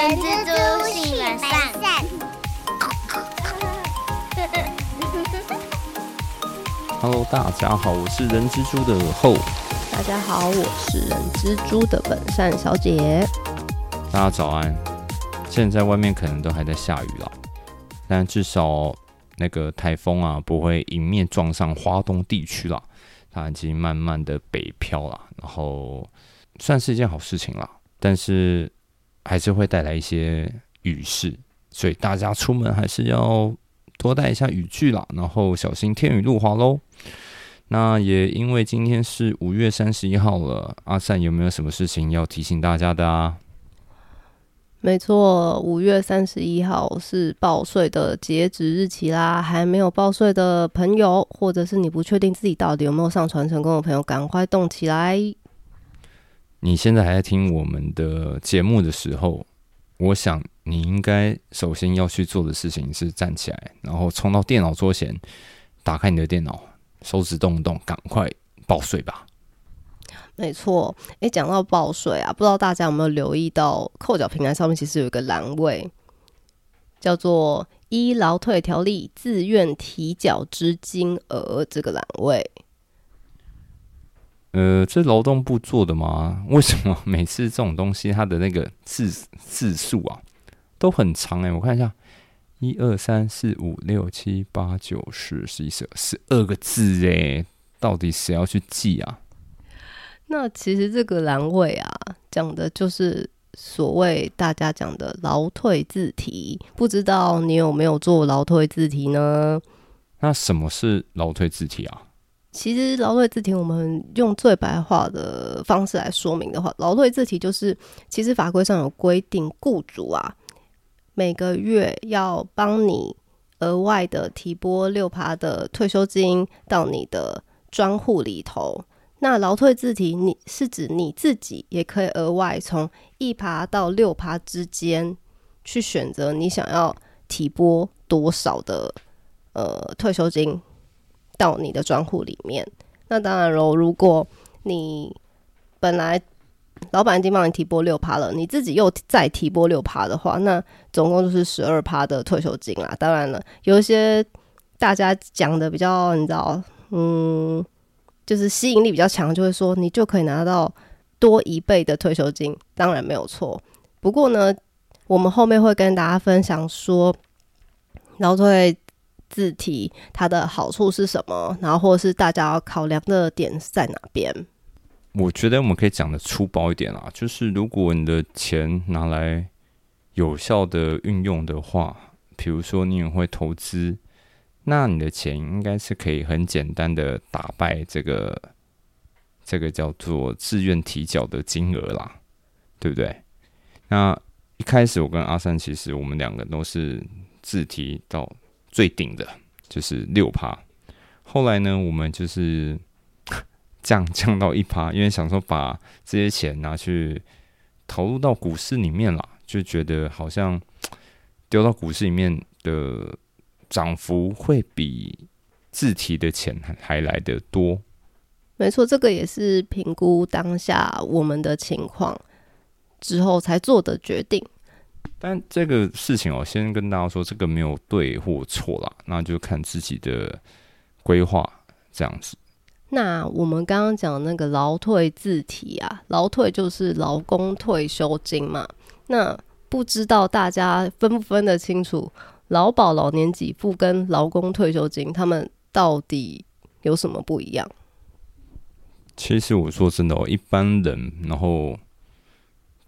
人蜘蛛性本善。Hello，大家好，我是人蜘蛛的后。大家好，我是人蜘蛛的本善小姐。大家早安。现在外面可能都还在下雨了，但至少那个台风啊不会迎面撞上华东地区了，它已经慢慢的北漂了，然后算是一件好事情了。但是还是会带来一些雨势，所以大家出门还是要多带一下雨具啦，然后小心天雨路滑喽。那也因为今天是五月三十一号了，阿善有没有什么事情要提醒大家的啊？没错，五月三十一号是报税的截止日期啦！还没有报税的朋友，或者是你不确定自己到底有没有上传成功的朋友，赶快动起来！你现在还在听我们的节目的时候，我想你应该首先要去做的事情是站起来，然后冲到电脑桌前，打开你的电脑，手指动动，赶快报税吧！没错，诶，讲到报税啊，不知道大家有没有留意到，扣缴平台上面其实有一个栏位，叫做“依劳退条例自愿提缴之金额”这个栏位。呃，这劳动部做的吗？为什么每次这种东西它的那个字字数啊都很长？哎，我看一下，一二三四五六七八九十十一十二十二个字诶，到底谁要去记啊？那其实这个栏位啊，讲的就是所谓大家讲的劳退字体，不知道你有没有做劳退字体呢？那什么是劳退字体啊？其实劳退字题，我们用最白话的方式来说明的话，劳退字题就是，其实法规上有规定，雇主啊每个月要帮你额外的提拨六趴的退休金到你的专户里头。那劳退字体，你是指你自己也可以额外从一趴到六趴之间去选择你想要提拨多少的呃退休金到你的专户里面。那当然喽，如果你本来老板已经帮你提拨六趴了，你自己又再提拨六趴的话，那总共就是十二趴的退休金啦。当然了，有一些大家讲的比较，你知道，嗯。就是吸引力比较强，就会说你就可以拿到多一倍的退休金，当然没有错。不过呢，我们后面会跟大家分享说，劳退字体它的好处是什么，然后或者是大家要考量的点在哪边。我觉得我们可以讲的粗暴一点啊，就是如果你的钱拿来有效的运用的话，比如说你也会投资。那你的钱应该是可以很简单的打败这个这个叫做自愿提缴的金额啦，对不对？那一开始我跟阿三其实我们两个都是自提到最顶的，就是六趴。后来呢，我们就是 降降到一趴，因为想说把这些钱拿去投入到股市里面啦，就觉得好像丢到股市里面的。涨幅会比自提的钱还来得多。没错，这个也是评估当下我们的情况之后才做的决定。但这个事情哦，先跟大家说，这个没有对或错啦，那就看自己的规划这样子。那我们刚刚讲那个劳退自提啊，劳退就是劳工退休金嘛。那不知道大家分不分得清楚？劳保老年给付跟劳工退休金，他们到底有什么不一样？其实我说真的哦，一般人然后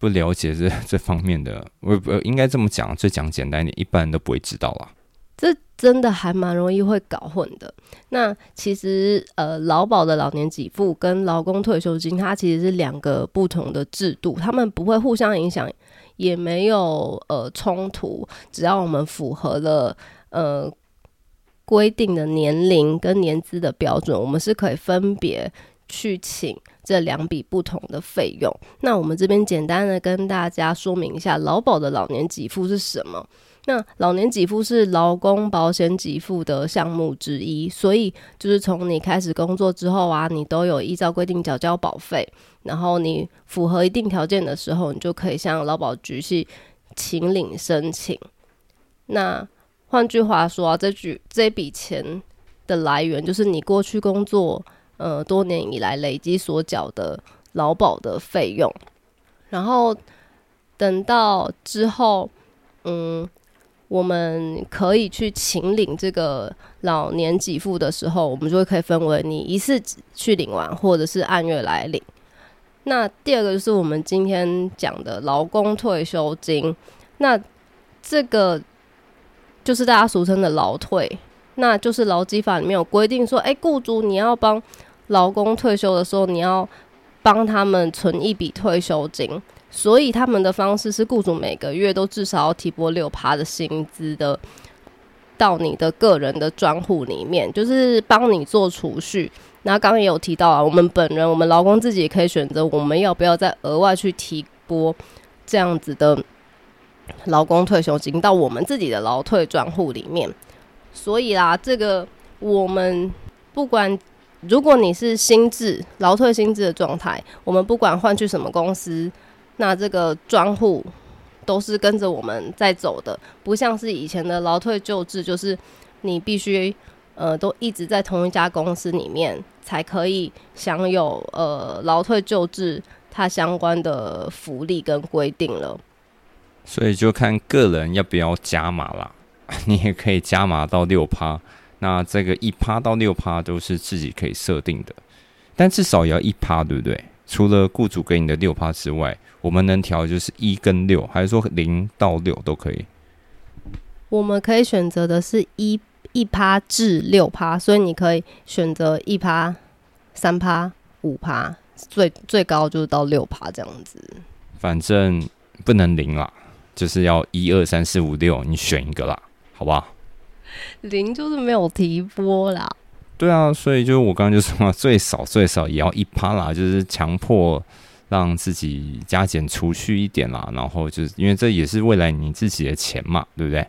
不了解这 这方面的，我不应该这么讲，就讲简单一点，一般人都不会知道啦。这真的还蛮容易会搞混的。那其实呃，劳保的老年给付跟劳工退休金，它其实是两个不同的制度，他们不会互相影响。也没有呃冲突，只要我们符合了呃规定的年龄跟年资的标准，我们是可以分别去请这两笔不同的费用。那我们这边简单的跟大家说明一下，劳保的老年给付是什么。那老年给付是劳工保险给付的项目之一，所以就是从你开始工作之后啊，你都有依照规定缴交保费，然后你符合一定条件的时候，你就可以向劳保局去请领申请。那换句话说啊，这句这笔钱的来源就是你过去工作呃多年以来累积所缴的劳保的费用，然后等到之后，嗯，我们可以去请领这个老年给付的时候，我们就会可以分为你一次去领完，或者是按月来领。那第二个就是我们今天讲的劳工退休金，那这个。就是大家俗称的劳退，那就是劳基法里面有规定说，哎，雇主你要帮劳工退休的时候，你要帮他们存一笔退休金，所以他们的方式是雇主每个月都至少要提拨六趴的薪资的到你的个人的专户里面，就是帮你做储蓄。那刚刚也有提到啊，我们本人我们劳工自己也可以选择，我们要不要再额外去提拨这样子的。劳工退休金到我们自己的劳退专户里面，所以啦，这个我们不管如果你是新制劳退新制的状态，我们不管换去什么公司，那这个专户都是跟着我们在走的，不像是以前的劳退旧制，就是你必须呃都一直在同一家公司里面才可以享有呃劳退旧制它相关的福利跟规定了。所以就看个人要不要加码啦，你也可以加码到六趴，那这个一趴到六趴都是自己可以设定的，但至少也要一趴，对不对？除了雇主给你的六趴之外，我们能调就是一跟六，还是说零到六都可以？我们可以选择的是一一趴至六趴，所以你可以选择一趴、三趴、五趴，最最高就是到六趴这样子。反正不能零啦。就是要一二三四五六，你选一个啦，好不好？零就是没有提拨啦。对啊，所以就是我刚刚就说嘛，最少最少也要一趴啦，就是强迫让自己加减储蓄一点啦。然后就是因为这也是未来你自己的钱嘛，对不对？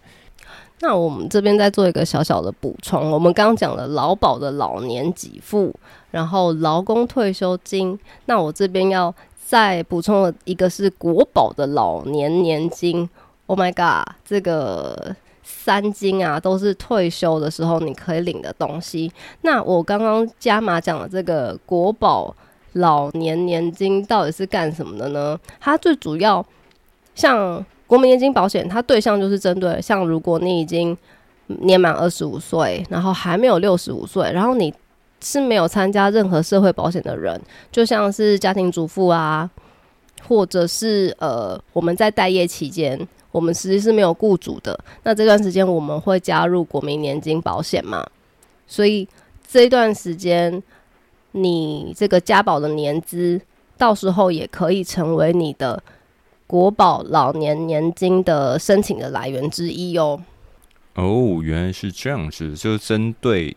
那我们这边再做一个小小的补充，我们刚刚讲了劳保的老年给付，然后劳工退休金，那我这边要。再补充了一个是国保的老年年金，Oh my god，这个三金啊都是退休的时候你可以领的东西。那我刚刚加码讲的这个国保老年年金到底是干什么的呢？它最主要像国民年金保险，它对象就是针对像如果你已经年满二十五岁，然后还没有六十五岁，然后你。是没有参加任何社会保险的人，就像是家庭主妇啊，或者是呃，我们在待业期间，我们实际是没有雇主的。那这段时间我们会加入国民年金保险嘛？所以这段时间，你这个家保的年资，到时候也可以成为你的国保老年年金的申请的来源之一哦。哦，原来是这样子，就是针对。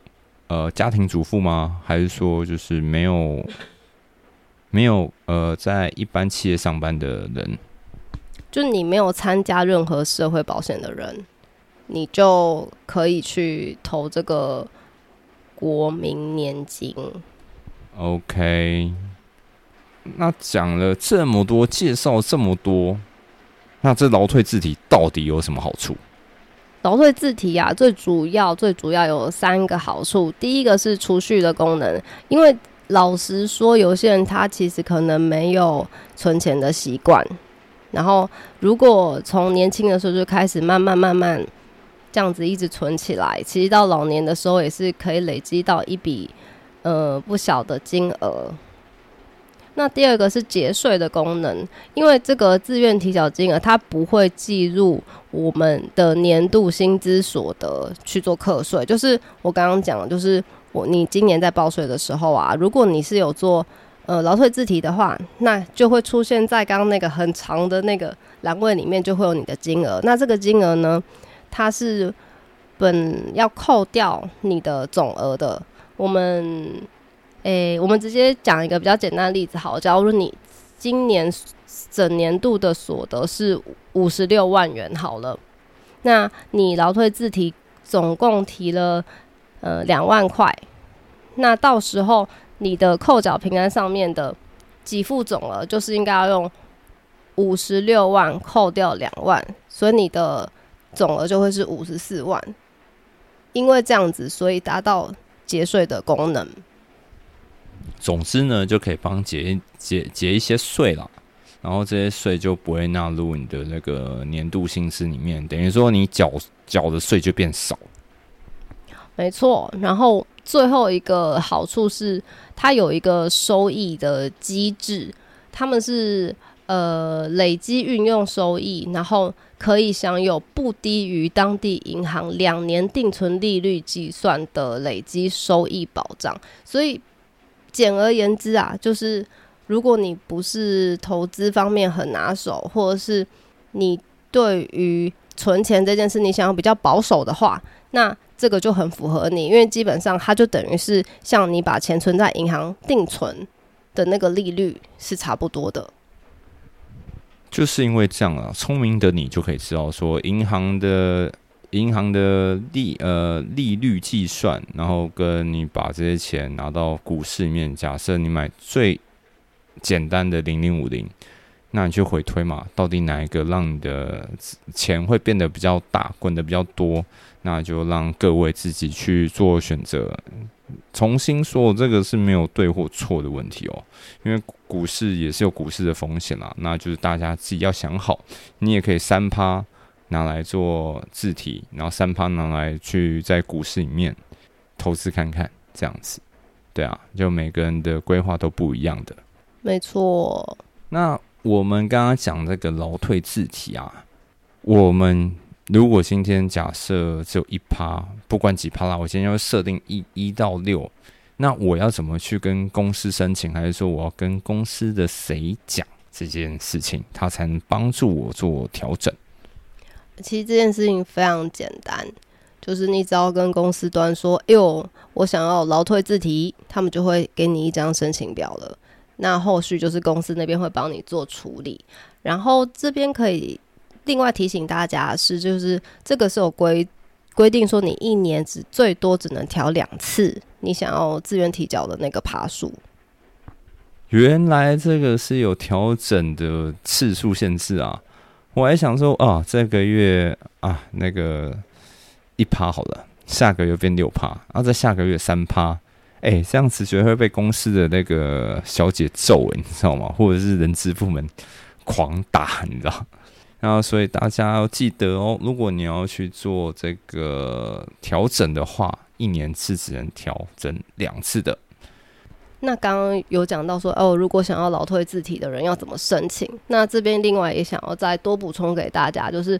呃，家庭主妇吗？还是说就是没有没有呃，在一般企业上班的人？就你没有参加任何社会保险的人，你就可以去投这个国民年金。OK，那讲了这么多，介绍这么多，那这劳退字体到底有什么好处？劳退字体啊，最主要最主要有三个好处。第一个是储蓄的功能，因为老实说，有些人他其实可能没有存钱的习惯，然后如果从年轻的时候就开始慢慢慢慢这样子一直存起来，其实到老年的时候也是可以累积到一笔呃不小的金额。那第二个是节税的功能，因为这个自愿提缴金额它不会计入我们的年度薪资所得去做课税。就是我刚刚讲的，就是你今年在报税的时候啊，如果你是有做呃劳退自提的话，那就会出现在刚刚那个很长的那个栏位里面，就会有你的金额。那这个金额呢，它是本要扣掉你的总额的，我们。诶，我们直接讲一个比较简单的例子，好，假如你今年整年度的所得是五十六万元，好了，那你劳退自提总共提了呃两万块，那到时候你的扣缴平安上面的给付总额就是应该要用五十六万扣掉两万，所以你的总额就会是五十四万。因为这样子，所以达到节税的功能。总之呢，就可以帮节节节一些税了，然后这些税就不会纳入你的那个年度薪资里面，等于说你缴缴的税就变少。没错，然后最后一个好处是，它有一个收益的机制，他们是呃累积运用收益，然后可以享有不低于当地银行两年定存利率计算的累积收益保障。所以简而言之啊，就是如果你不是投资方面很拿手，或者是你对于存钱这件事你想要比较保守的话，那这个就很符合你，因为基本上它就等于是像你把钱存在银行定存的那个利率是差不多的。就是因为这样啊，聪明的你就可以知道说，银行的银行的利呃利率计算，然后跟你把这些钱拿到股市里面，假设你买最简单的零零五零，那你去回推嘛，到底哪一个让你的钱会变得比较大，滚得比较多？那就让各位自己去做选择。重新说，这个是没有对或错的问题哦，因为股市也是有股市的风险啦。那就是大家自己要想好，你也可以三趴拿来做字体，然后三趴拿来去在股市里面投资看看，这样子。对啊，就每个人的规划都不一样的。没错。那我们刚刚讲这个劳退字体啊，我们。如果今天假设只有一趴，不管几趴啦，我今天要设定一一到六，那我要怎么去跟公司申请？还是说我要跟公司的谁讲这件事情，他才能帮助我做调整？其实这件事情非常简单，就是你只要跟公司端说：“哎呦，我想要劳退自提”，他们就会给你一张申请表了。那后续就是公司那边会帮你做处理，然后这边可以。另外提醒大家是，就是这个是有规规定说，你一年只最多只能调两次，你想要自愿提交的那个爬数。原来这个是有调整的次数限制啊！我还想说啊，这个月啊那个一趴好了，下个月变六趴，然后在下个月三趴，哎，这样子绝对会被公司的那个小姐揍，你知道吗？或者是人资部门狂打，你知道？然后，所以大家要记得哦，如果你要去做这个调整的话，一年是只能调整两次的。那刚刚有讲到说，哦，如果想要劳退字体的人要怎么申请？那这边另外也想要再多补充给大家，就是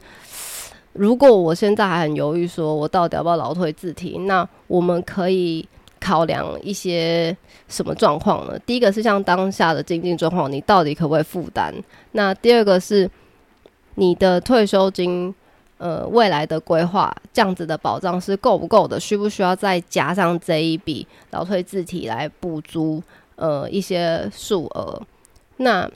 如果我现在还很犹豫，说我到底要不要劳退字体，那我们可以考量一些什么状况呢？第一个是像当下的经济状况，你到底可不可以负担？那第二个是。你的退休金，呃，未来的规划这样子的保障是够不够的？需不需要再加上这一笔劳退自体来补足呃一些数额？那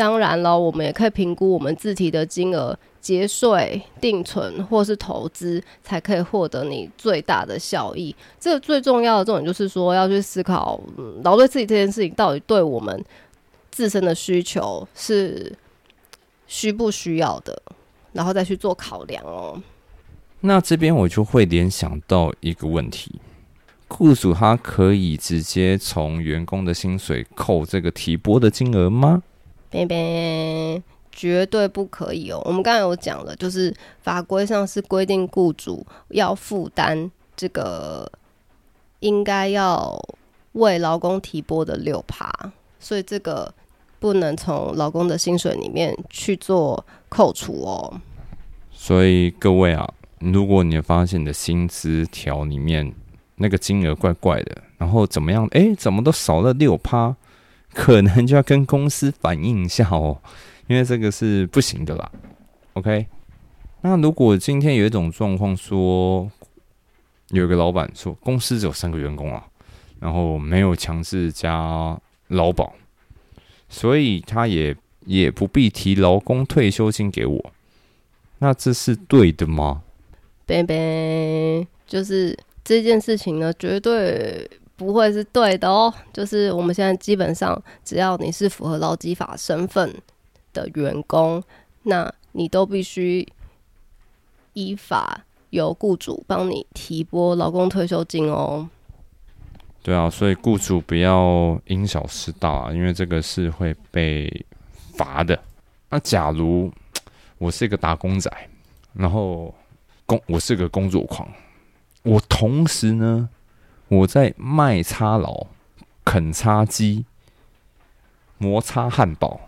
当然了，我们也可以评估我们自提的金额，节税、定存或是投资，才可以获得你最大的效益。这个最重要的重点就是说，要去思考劳退自己这件事情到底对我们自身的需求是。需不需要的，然后再去做考量哦。那这边我就会联想到一个问题：雇主他可以直接从员工的薪水扣这个提拨的金额吗？别别，绝对不可以哦。我们刚才有讲了，就是法规上是规定雇主要负担这个应该要为劳工提拨的六趴，所以这个。不能从老公的薪水里面去做扣除哦。所以各位啊，如果你发现你的薪资条里面那个金额怪怪的，然后怎么样？哎，怎么都少了六趴？可能就要跟公司反映一下哦，因为这个是不行的啦。OK，那如果今天有一种状况，说有个老板说公司只有三个员工啊，然后没有强制加劳保。所以他也也不必提劳工退休金给我，那这是对的吗？贝贝，就是这件事情呢，绝对不会是对的哦。就是我们现在基本上，只要你是符合劳基法身份的员工，那你都必须依法由雇主帮你提拨劳工退休金哦。对啊，所以雇主不要因小失大啊，因为这个是会被罚的。那假如我是一个打工仔，然后工我是个工作狂，我同时呢我在卖叉劳、啃叉鸡、摩擦汉堡、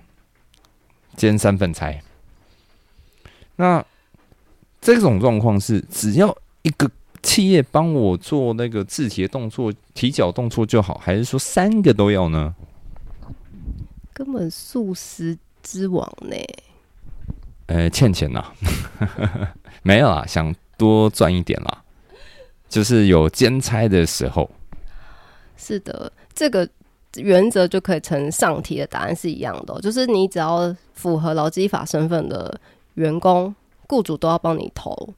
煎三份菜，那这种状况是只要一个。企业帮我做那个字体的动作、提脚动作就好，还是说三个都要呢？根本素食之王呢？呃，欠钱呐，没有啊，想多赚一点啦，就是有兼差的时候。是的，这个原则就可以成上题的答案是一样的，就是你只要符合劳基法身份的员工，雇主都要帮你投。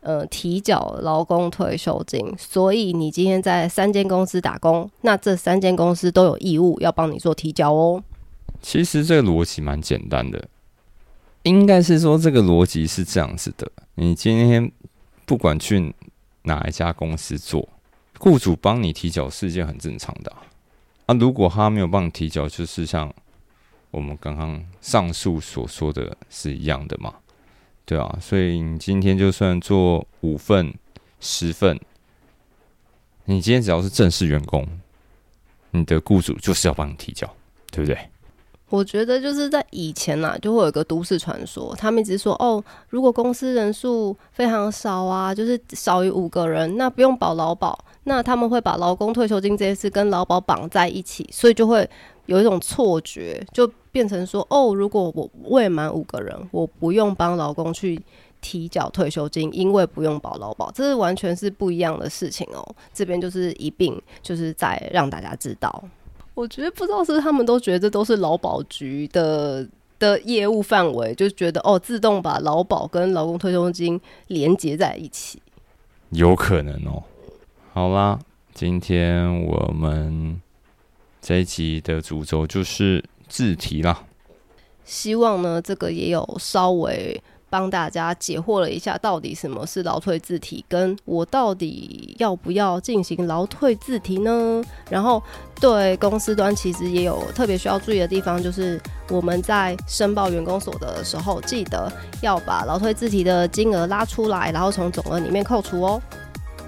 呃，提缴劳工退休金，所以你今天在三间公司打工，那这三间公司都有义务要帮你做提缴哦。其实这个逻辑蛮简单的，应该是说这个逻辑是这样子的：你今天不管去哪一家公司做，雇主帮你提交是一件很正常的啊。如果他没有帮你提交，就是像我们刚刚上述所说的是一样的嘛。对啊，所以你今天就算做五份、十份，你今天只要是正式员工，你的雇主就是要帮你提交，对不对？我觉得就是在以前呐，就会有一个都市传说，他们一直说哦，如果公司人数非常少啊，就是少于五个人，那不用保劳保，那他们会把劳工退休金这件事跟劳保绑在一起，所以就会有一种错觉，就。变成说哦，如果我未满五个人，我不用帮劳工去提缴退休金，因为不用保劳保，这是完全是不一样的事情哦。这边就是一并就是在让大家知道。我觉得不知道是他们都觉得都是劳保局的的业务范围，就觉得哦，自动把劳保跟劳工退休金连接在一起，有可能哦。好啦，今天我们这一集的主轴就是。字题啦，希望呢，这个也有稍微帮大家解惑了一下，到底什么是劳退字体，跟我到底要不要进行劳退字体呢？然后对公司端其实也有特别需要注意的地方，就是我们在申报员工所得的时候，记得要把劳退字体的金额拉出来，然后从总额里面扣除哦。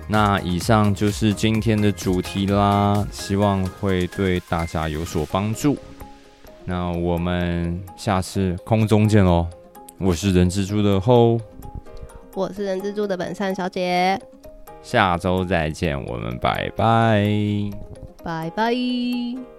那以上就是今天的主题啦，希望会对大家有所帮助。那我们下次空中见喽！我是人蜘蛛的后，我是人蜘蛛的本善小姐，下周再见，我们拜拜，拜拜。